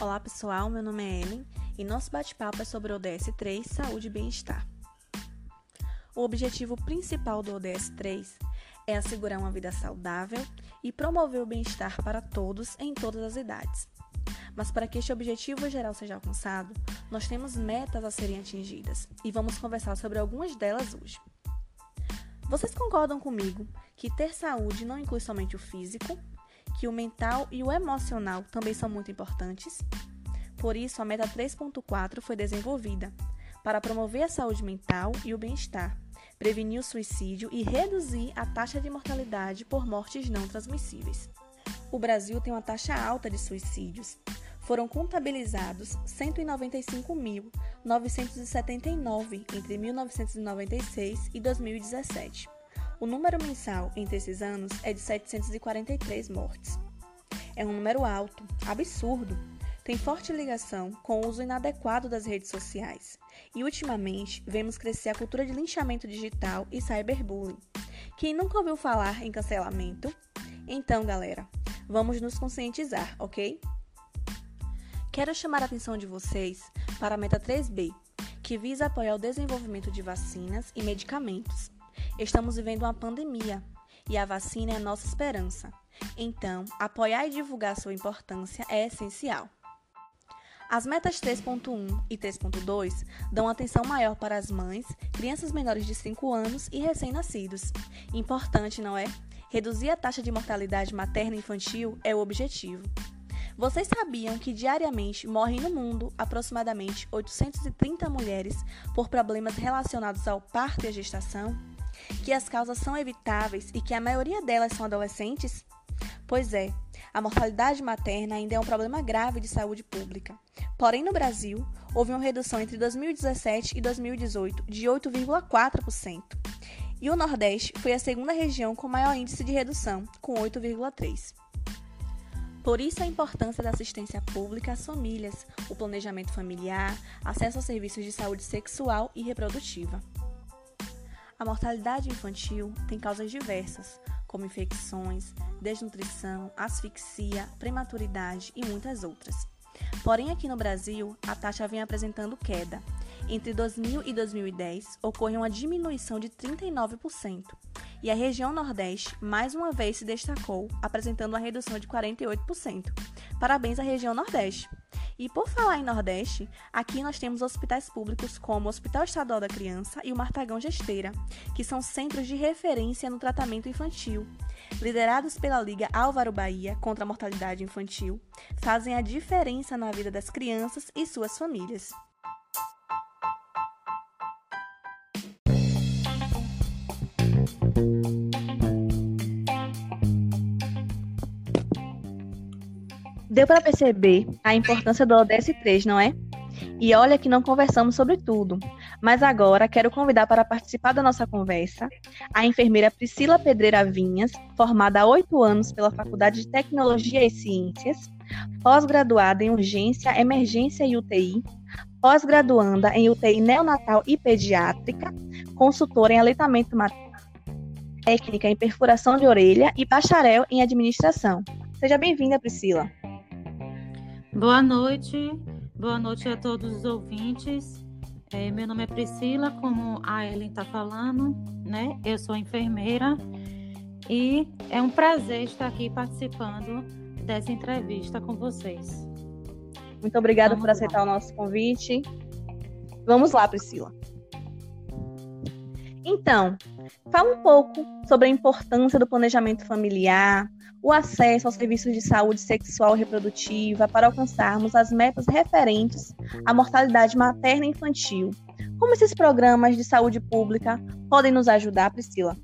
Olá pessoal, meu nome é Ellen e nosso bate-papo é sobre o ODS 3 Saúde e Bem-Estar. O objetivo principal do ODS 3 é assegurar uma vida saudável e promover o bem-estar para todos em todas as idades. Mas para que este objetivo geral seja alcançado, nós temos metas a serem atingidas e vamos conversar sobre algumas delas hoje. Vocês concordam comigo que ter saúde não inclui somente o físico, que o mental e o emocional também são muito importantes? Por isso, a meta 3.4 foi desenvolvida para promover a saúde mental e o bem-estar, prevenir o suicídio e reduzir a taxa de mortalidade por mortes não transmissíveis. O Brasil tem uma taxa alta de suicídios. Foram contabilizados 195.979 entre 1996 e 2017. O número mensal entre esses anos é de 743 mortes. É um número alto, absurdo. Tem forte ligação com o uso inadequado das redes sociais. E ultimamente vemos crescer a cultura de linchamento digital e cyberbullying. Quem nunca ouviu falar em cancelamento? Então, galera, vamos nos conscientizar, ok? Quero chamar a atenção de vocês para a meta 3B, que visa apoiar o desenvolvimento de vacinas e medicamentos. Estamos vivendo uma pandemia e a vacina é a nossa esperança. Então, apoiar e divulgar sua importância é essencial. As metas 3.1 e 3.2 dão atenção maior para as mães, crianças menores de 5 anos e recém-nascidos. Importante, não é? Reduzir a taxa de mortalidade materna e infantil é o objetivo. Vocês sabiam que diariamente morrem no mundo aproximadamente 830 mulheres por problemas relacionados ao parto e à gestação? Que as causas são evitáveis e que a maioria delas são adolescentes? Pois é, a mortalidade materna ainda é um problema grave de saúde pública. Porém, no Brasil, houve uma redução entre 2017 e 2018 de 8,4%. E o Nordeste foi a segunda região com maior índice de redução, com 8,3%. Por isso, a importância da assistência pública às famílias, o planejamento familiar, acesso a serviços de saúde sexual e reprodutiva. A mortalidade infantil tem causas diversas, como infecções, desnutrição, asfixia, prematuridade e muitas outras. Porém, aqui no Brasil, a taxa vem apresentando queda. Entre 2000 e 2010, ocorre uma diminuição de 39%, e a região Nordeste mais uma vez se destacou, apresentando uma redução de 48%. Parabéns à região Nordeste! E por falar em Nordeste, aqui nós temos hospitais públicos como o Hospital Estadual da Criança e o Martagão Gesteira, que são centros de referência no tratamento infantil. Liderados pela Liga Álvaro Bahia contra a mortalidade infantil, fazem a diferença na vida das crianças e suas famílias. Deu para perceber a importância do ODS 3, não é? E olha que não conversamos sobre tudo, mas agora quero convidar para participar da nossa conversa a enfermeira Priscila Pedreira Vinhas, formada há oito anos pela Faculdade de Tecnologia e Ciências, pós-graduada em Urgência, Emergência e UTI, pós-graduanda em UTI Neonatal e Pediátrica, consultora em aleitamento materno, técnica em perfuração de orelha e bacharel em administração. Seja bem-vinda, Priscila. Boa noite, boa noite a todos os ouvintes. É, meu nome é Priscila, como a Ellen está falando, né? Eu sou enfermeira e é um prazer estar aqui participando dessa entrevista com vocês. Muito obrigada Vamos por aceitar lá. o nosso convite. Vamos lá, Priscila. Então, fala um pouco sobre a importância do planejamento familiar, o acesso aos serviços de saúde sexual e reprodutiva para alcançarmos as metas referentes à mortalidade materna e infantil. Como esses programas de saúde pública podem nos ajudar, Priscila?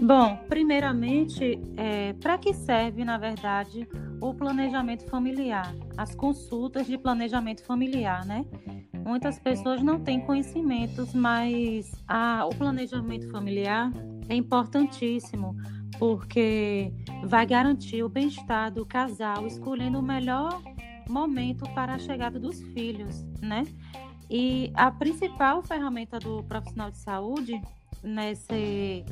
Bom, primeiramente, é, para que serve, na verdade, o planejamento familiar, as consultas de planejamento familiar, né? Muitas pessoas não têm conhecimentos, mas a, o planejamento familiar é importantíssimo porque vai garantir o bem-estar do casal, escolhendo o melhor momento para a chegada dos filhos, né? E a principal ferramenta do profissional de saúde nesse,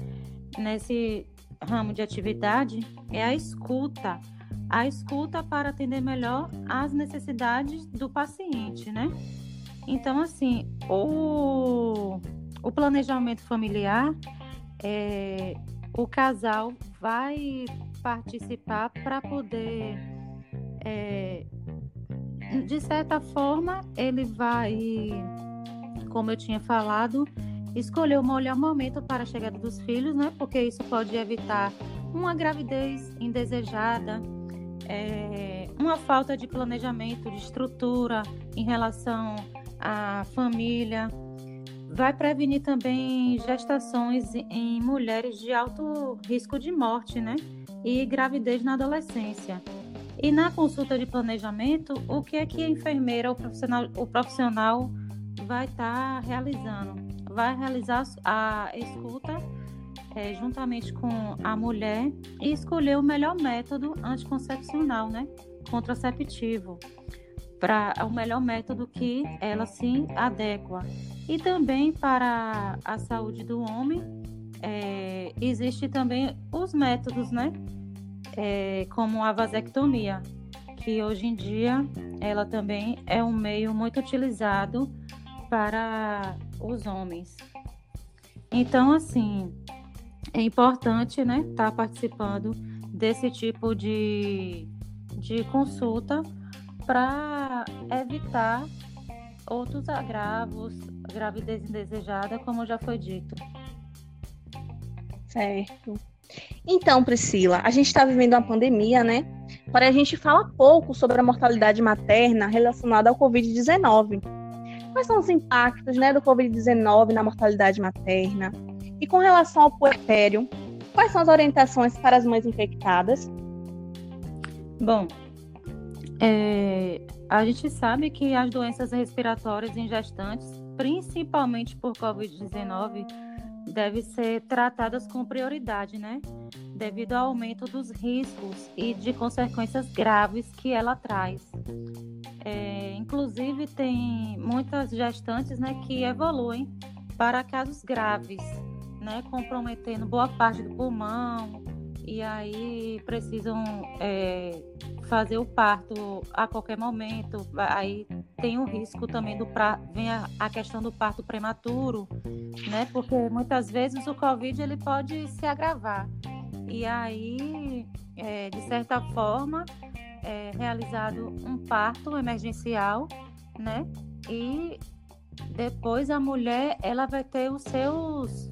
nesse ramo de atividade é a escuta, a escuta para atender melhor as necessidades do paciente, né? Então, assim, o, o planejamento familiar, é, o casal vai participar para poder, é, de certa forma, ele vai, como eu tinha falado, escolher o melhor momento para a chegada dos filhos, né? Porque isso pode evitar uma gravidez indesejada, é, uma falta de planejamento, de estrutura em relação à família. Vai prevenir também gestações em mulheres de alto risco de morte, né? E gravidez na adolescência. E na consulta de planejamento, o que é que a enfermeira, o profissional, o profissional vai estar tá realizando? Vai realizar a escuta é, juntamente com a mulher e escolher o melhor método anticoncepcional, né? Contraceptivo, para o melhor método que ela se adequa. E também para a saúde do homem, é, existe também os métodos, né? É, como a vasectomia, que hoje em dia ela também é um meio muito utilizado para os homens. Então, assim, é importante, né, estar tá participando desse tipo de, de consulta para evitar outros agravos, gravidez indesejada, como já foi dito. Certo. Então, Priscila, a gente está vivendo uma pandemia, né? Porém, a gente fala pouco sobre a mortalidade materna relacionada ao Covid-19. Quais são os impactos né, do Covid-19 na mortalidade materna? E com relação ao puerpério, quais são as orientações para as mães infectadas? Bom, é, a gente sabe que as doenças respiratórias em gestantes, principalmente por Covid-19, devem ser tratadas com prioridade, né? Devido ao aumento dos riscos e de consequências graves que ela traz. É, inclusive, tem muitas gestantes né, que evoluem para casos graves, né, comprometendo boa parte do pulmão, e aí precisam é, fazer o parto a qualquer momento. Aí tem o risco também do pra... vem a, a, questão do parto prematuro, né? Porque muitas vezes o Covid ele pode se agravar. E aí, é, de certa forma, é realizado um parto emergencial, né? E depois a mulher ela vai ter os seus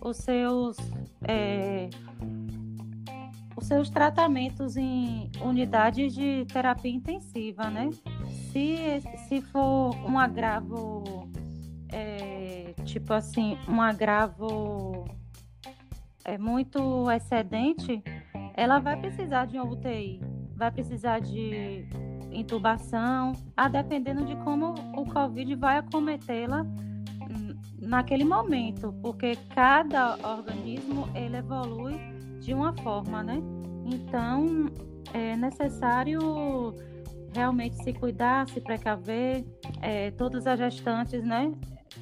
os seus é, os seus tratamentos em unidades de terapia intensiva, né? Se, se for um agravo, é, tipo assim, um agravo é muito excedente, ela vai precisar de uma UTI, vai precisar de intubação, a dependendo de como o Covid vai acometê-la naquele momento, porque cada organismo ele evolui de uma forma, né? Então é necessário realmente se cuidar, se precaver, é, todas as gestantes, né?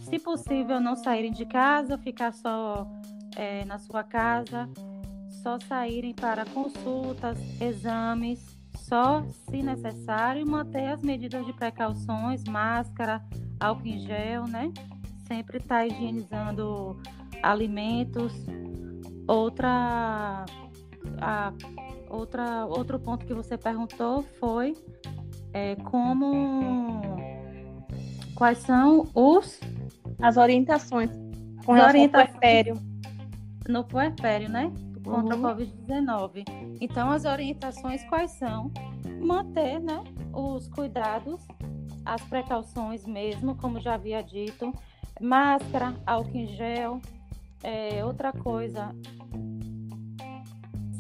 Se possível, não saírem de casa, ficar só é, na sua casa, só saírem para consultas, exames, só se necessário, manter as medidas de precauções, máscara, álcool em gel, né? sempre estar tá higienizando alimentos. Outra, a, outra, outro ponto que você perguntou foi é, como quais são os as orientações com relação orientações ao puerpério. No puerpério, né? Contra uhum. a Covid-19. Então, as orientações quais são? Manter né, os cuidados, as precauções mesmo, como já havia dito, máscara, álcool em gel. É, outra coisa,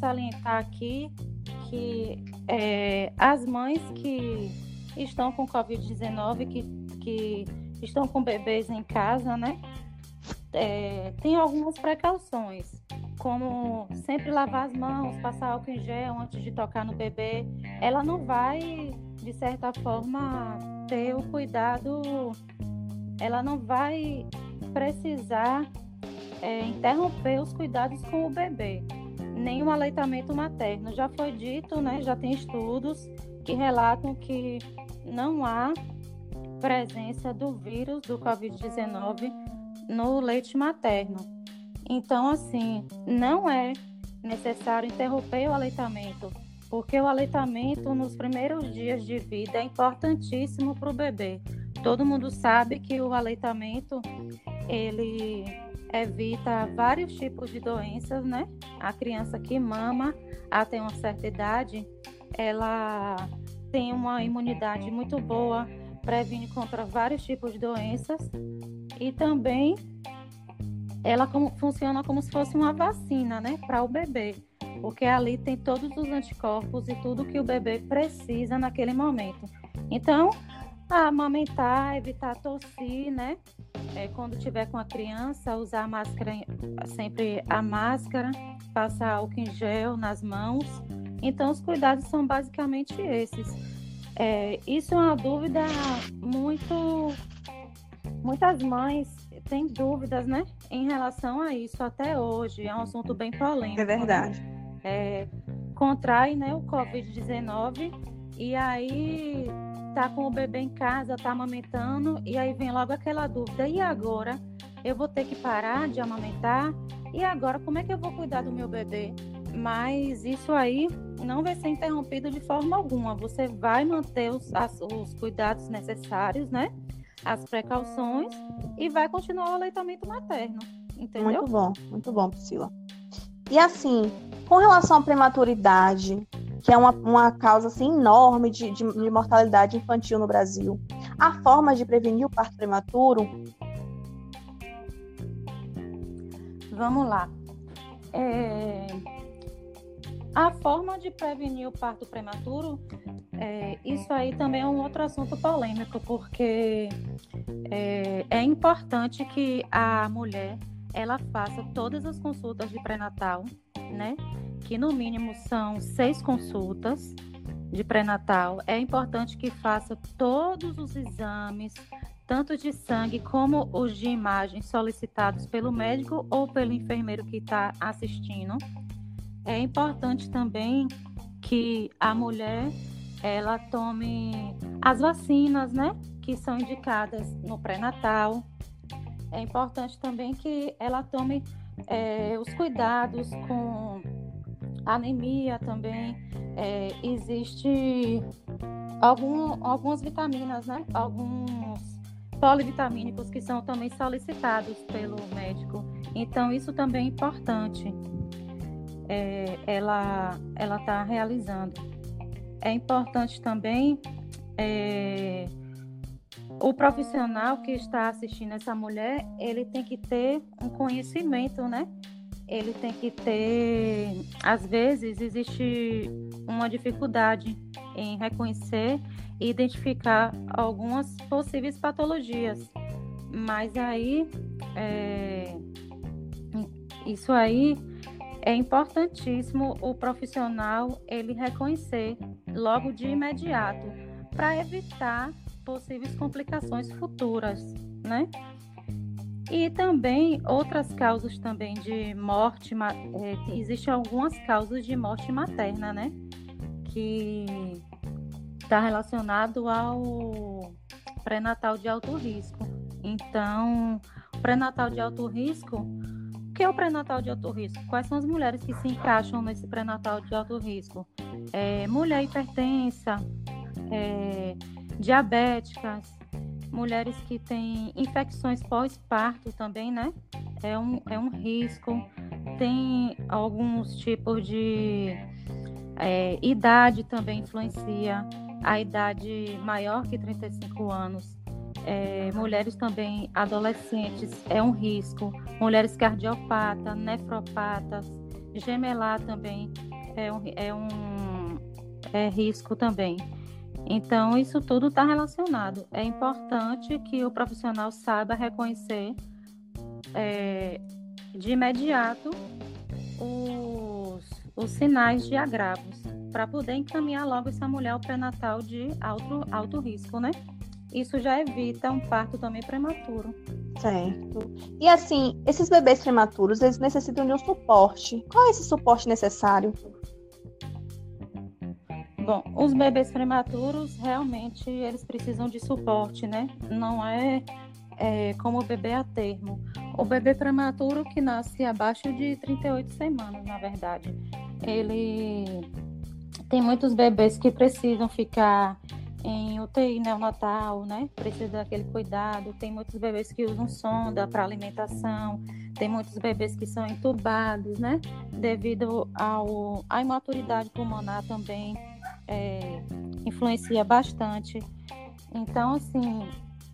salientar aqui que é, as mães que estão com Covid-19, que, que estão com bebês em casa, né? É, tem algumas precauções, como sempre lavar as mãos, passar álcool em gel antes de tocar no bebê. Ela não vai, de certa forma, ter o cuidado ela não vai precisar é, interromper os cuidados com o bebê. nem o aleitamento materno. Já foi dito, né, já tem estudos que relatam que não há presença do vírus do Covid-19 no leite materno. Então, assim, não é necessário interromper o aleitamento, porque o aleitamento nos primeiros dias de vida é importantíssimo para o bebê. Todo mundo sabe que o aleitamento ele evita vários tipos de doenças, né? A criança que mama até uma certa idade, ela tem uma imunidade muito boa, previne contra vários tipos de doenças e também ela como, funciona como se fosse uma vacina, né, para o bebê, porque ali tem todos os anticorpos e tudo que o bebê precisa naquele momento. Então, amamentar, evitar tossir, né? É, quando tiver com a criança, usar a máscara, sempre a máscara, passar álcool em gel nas mãos. Então, os cuidados são basicamente esses. É, isso é uma dúvida muito. Muitas mães têm dúvidas, né, em relação a isso até hoje. É um assunto bem polêmico. É verdade. É, contrai, né, o Covid-19 e aí tá com o bebê em casa, tá amamentando, e aí vem logo aquela dúvida: e agora? Eu vou ter que parar de amamentar? E agora, como é que eu vou cuidar do meu bebê? Mas isso aí não vai ser interrompido de forma alguma. Você vai manter os, as, os cuidados necessários, né? As precauções e vai continuar o aleitamento materno. Entendeu? Muito bom, muito bom, Priscila. E assim, com relação à prematuridade, que é uma, uma causa assim, enorme de, de, de mortalidade infantil no Brasil. Há formas de prevenir o parto prematuro? Vamos lá. É... A forma de prevenir o parto prematuro, é, isso aí também é um outro assunto polêmico, porque é, é importante que a mulher ela faça todas as consultas de pré-natal, né? Que no mínimo são seis consultas de pré-natal. É importante que faça todos os exames, tanto de sangue como os de imagem, solicitados pelo médico ou pelo enfermeiro que está assistindo. É importante também que a mulher ela tome as vacinas, né, que são indicadas no pré-natal. É importante também que ela tome é, os cuidados com anemia também, é, existe algum, algumas vitaminas, né? Alguns polivitamínicos que são também solicitados pelo médico. Então, isso também é importante. É, ela ela está realizando. É importante também é, o profissional que está assistindo essa mulher, ele tem que ter um conhecimento, né, ele tem que ter, às vezes existe uma dificuldade em reconhecer e identificar algumas possíveis patologias, mas aí é, isso aí é importantíssimo o profissional ele reconhecer logo de imediato para evitar possíveis complicações futuras, né? E também outras causas também de morte, é, existem algumas causas de morte materna, né? Que está relacionado ao pré-natal de alto risco. Então, pré-natal de alto risco, o que é o pré-natal de alto risco? Quais são as mulheres que se encaixam nesse pré-natal de alto risco? É, mulher hipertensa, é, diabéticas, mulheres que têm infecções pós-parto também, né? É um, é um risco. Tem alguns tipos de é, idade também influencia. A idade maior que 35 anos. É, mulheres também adolescentes é um risco. Mulheres cardiopatas, nefropatas, gemelar também é um, é um é risco também. Então, isso tudo está relacionado. É importante que o profissional saiba reconhecer é, de imediato os, os sinais de agravos, para poder encaminhar logo essa mulher ao pré-natal de alto, alto risco, né? Isso já evita um parto também prematuro. Certo. E assim, esses bebês prematuros, eles necessitam de um suporte. Qual é esse suporte necessário? Bom, os bebês prematuros realmente eles precisam de suporte, né? Não é, é como o bebê a termo. O bebê prematuro que nasce abaixo de 38 semanas, na verdade, ele tem muitos bebês que precisam ficar em UTI neonatal, né? Precisa daquele cuidado. Tem muitos bebês que usam sonda para alimentação. Tem muitos bebês que são entubados, né? Devido ao, à imaturidade pulmonar também é, influencia bastante. Então, assim,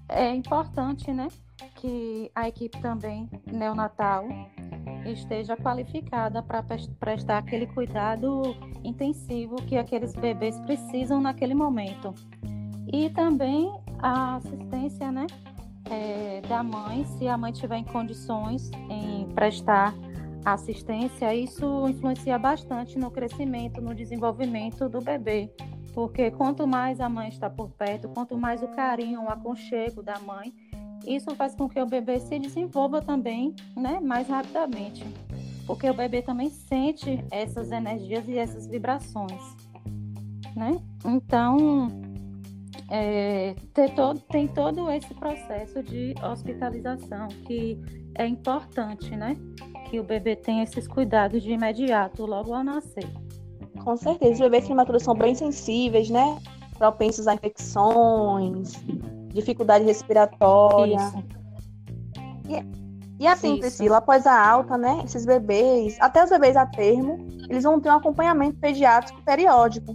é importante, né, que a equipe também neonatal esteja qualificada para prestar aquele cuidado intensivo que aqueles bebês precisam naquele momento. E também a assistência, né, é, da mãe, se a mãe tiver em condições em prestar assistência, isso influencia bastante no crescimento, no desenvolvimento do bebê. Porque quanto mais a mãe está por perto, quanto mais o carinho, o aconchego da mãe, isso faz com que o bebê se desenvolva também né, mais rapidamente. Porque o bebê também sente essas energias e essas vibrações. Né? Então, é, to tem todo esse processo de hospitalização que é importante, né? Que o bebê tenha esses cuidados de imediato, logo ao nascer. Com certeza, os bebês prematuros são bem sensíveis, né? Propensos a infecções, dificuldade respiratória. Isso. E, e assim, Isso. Priscila, após a alta, né? Esses bebês, até os bebês a termo, eles vão ter um acompanhamento pediátrico periódico.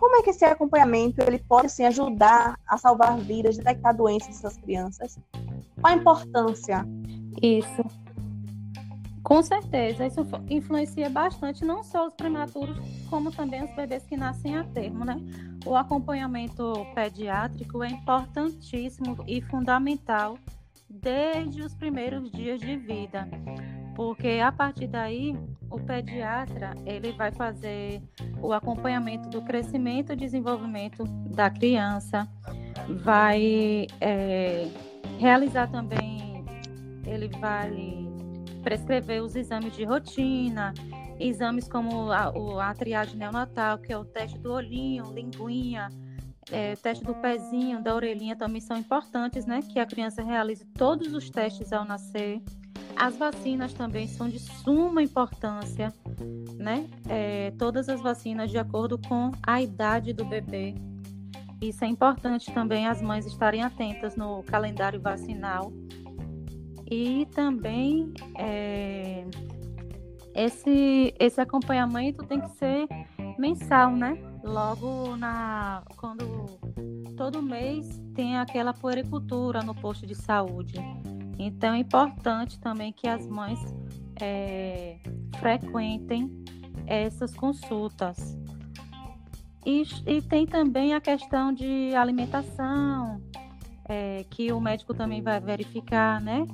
Como é que esse acompanhamento ele pode assim, ajudar a salvar vidas, detectar doenças dessas crianças? Qual a importância? Isso. Com certeza, isso influencia bastante não só os prematuros, como também os bebês que nascem a termo, né? O acompanhamento pediátrico é importantíssimo e fundamental desde os primeiros dias de vida, porque a partir daí o pediatra ele vai fazer o acompanhamento do crescimento e desenvolvimento da criança, vai é, realizar também, ele vai prescrever os exames de rotina, exames como a, a triagem neonatal, que é o teste do olhinho, linguinha, é, teste do pezinho, da orelhinha também são importantes, né? Que a criança realize todos os testes ao nascer. As vacinas também são de suma importância, né? É, todas as vacinas de acordo com a idade do bebê. Isso é importante também as mães estarem atentas no calendário vacinal e também é, esse, esse acompanhamento tem que ser mensal, né? Logo na quando todo mês tem aquela puericultura no posto de saúde. Então é importante também que as mães é, frequentem essas consultas. E, e, tem também a questão de alimentação, é, que o médico também vai verificar, né?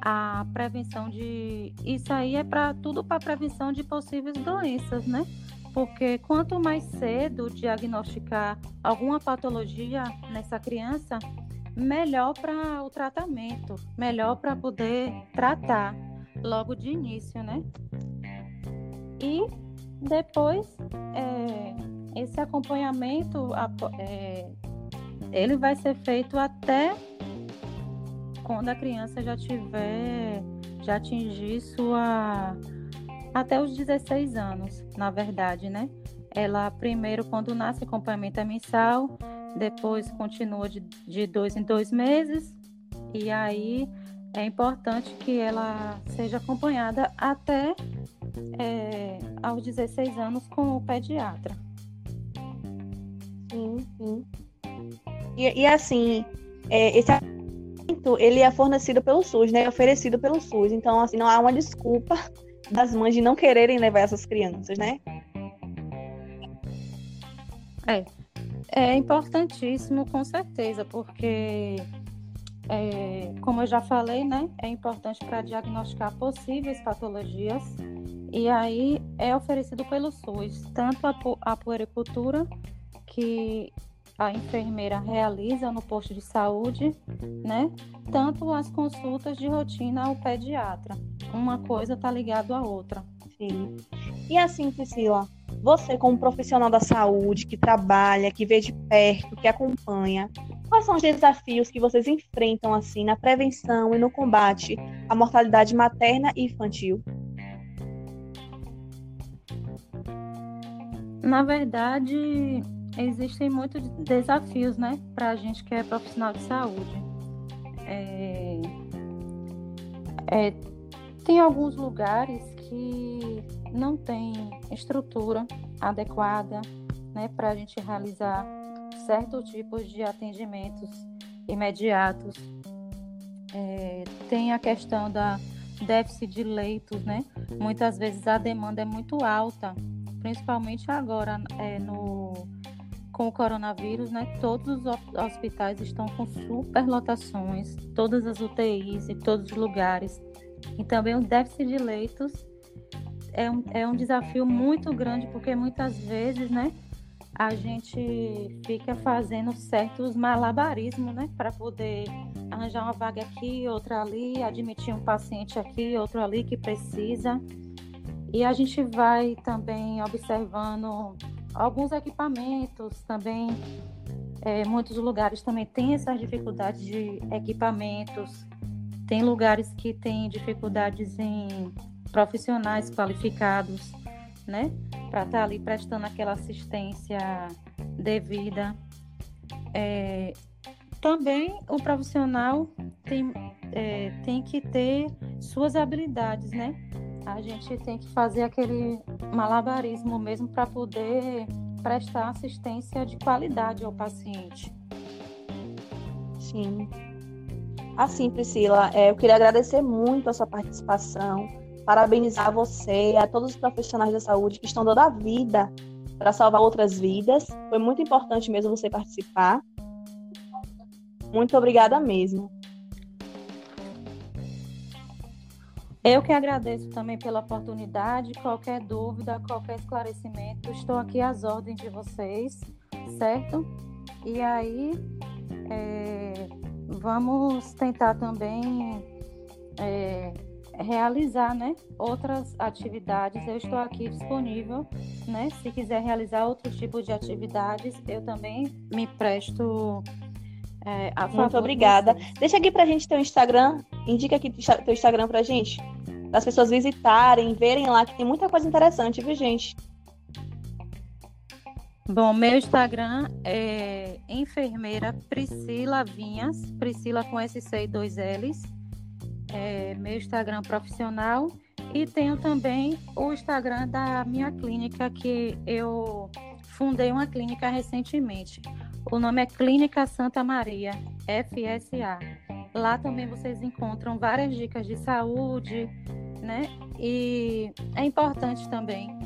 A prevenção de. Isso aí é para tudo para prevenção de possíveis doenças, né? Porque quanto mais cedo diagnosticar alguma patologia nessa criança, melhor para o tratamento, melhor para poder tratar logo de início, né? E depois é, esse acompanhamento é, ele vai ser feito até quando a criança já tiver, já atingir sua. até os 16 anos, na verdade, né? Ela primeiro, quando nasce, acompanhamento é mensal, depois continua de, de dois em dois meses, e aí é importante que ela seja acompanhada até é, aos 16 anos com o pediatra. Sim, sim. E, e assim, é, esse ele é fornecido pelo SUS, né? Oferecido pelo SUS. Então, assim, não há uma desculpa das mães de não quererem levar essas crianças, né? É. É importantíssimo, com certeza, porque, é, como eu já falei, né? É importante para diagnosticar possíveis patologias. E aí é oferecido pelo SUS, tanto a, a puericultura, que a enfermeira realiza no posto de saúde, né? Tanto as consultas de rotina ao pediatra. Uma coisa está ligada à outra. Sim. E assim, Priscila, você como profissional da saúde, que trabalha, que vê de perto, que acompanha, quais são os desafios que vocês enfrentam assim na prevenção e no combate à mortalidade materna e infantil? Na verdade, existem muitos desafios, né, para a gente que é profissional de saúde. É, é, tem alguns lugares que não tem estrutura adequada, né, para a gente realizar certos tipos de atendimentos imediatos. É, tem a questão da déficit de leitos, né? Muitas vezes a demanda é muito alta, principalmente agora é, no com o coronavírus, né, todos os hospitais estão com superlotações, todas as UTIs em todos os lugares. E também o déficit de leitos é um, é um desafio muito grande, porque muitas vezes, né, a gente fica fazendo certos malabarismos, né, para poder arranjar uma vaga aqui, outra ali, admitir um paciente aqui, outro ali que precisa. E a gente vai também observando alguns equipamentos também. É, muitos lugares também têm essas dificuldades de equipamentos. Tem lugares que têm dificuldades em profissionais qualificados, né? Para estar tá ali prestando aquela assistência devida. É, também o profissional tem, é, tem que ter suas habilidades, né? A gente tem que fazer aquele malabarismo mesmo para poder prestar assistência de qualidade ao paciente. Sim. Assim, Priscila, é, eu queria agradecer muito a sua participação, parabenizar você e a todos os profissionais da saúde que estão dando a vida para salvar outras vidas. Foi muito importante mesmo você participar. Muito obrigada mesmo. Eu que agradeço também pela oportunidade. Qualquer dúvida, qualquer esclarecimento, estou aqui às ordens de vocês, certo? E aí, é, vamos tentar também é, realizar né, outras atividades. Eu estou aqui disponível, né? Se quiser realizar outros tipos de atividades, eu também me presto é, Muito obrigada. Deixa aqui pra gente teu Instagram. Indica aqui teu Instagram pra gente. Para as pessoas visitarem, verem lá, que tem muita coisa interessante, viu, gente? Bom, meu Instagram é enfermeira Priscila Vinhas, Priscila com SC e dois L's. É meu Instagram profissional. E tenho também o Instagram da minha clínica, que eu fundei uma clínica recentemente. O nome é Clínica Santa Maria, FSA. Lá também vocês encontram várias dicas de saúde, né? E é importante também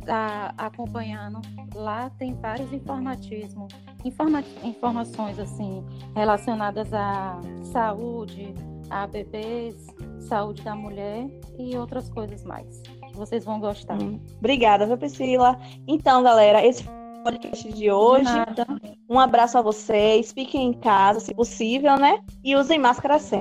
estar tá acompanhando. Lá tem vários informatismos, informa informações assim relacionadas à saúde, a bebês, saúde da mulher e outras coisas mais. Vocês vão gostar. Hum. Obrigada, Priscila? Então, galera, esse podcast de hoje. De um abraço a vocês. Fiquem em casa, se possível, né? E usem máscara sempre.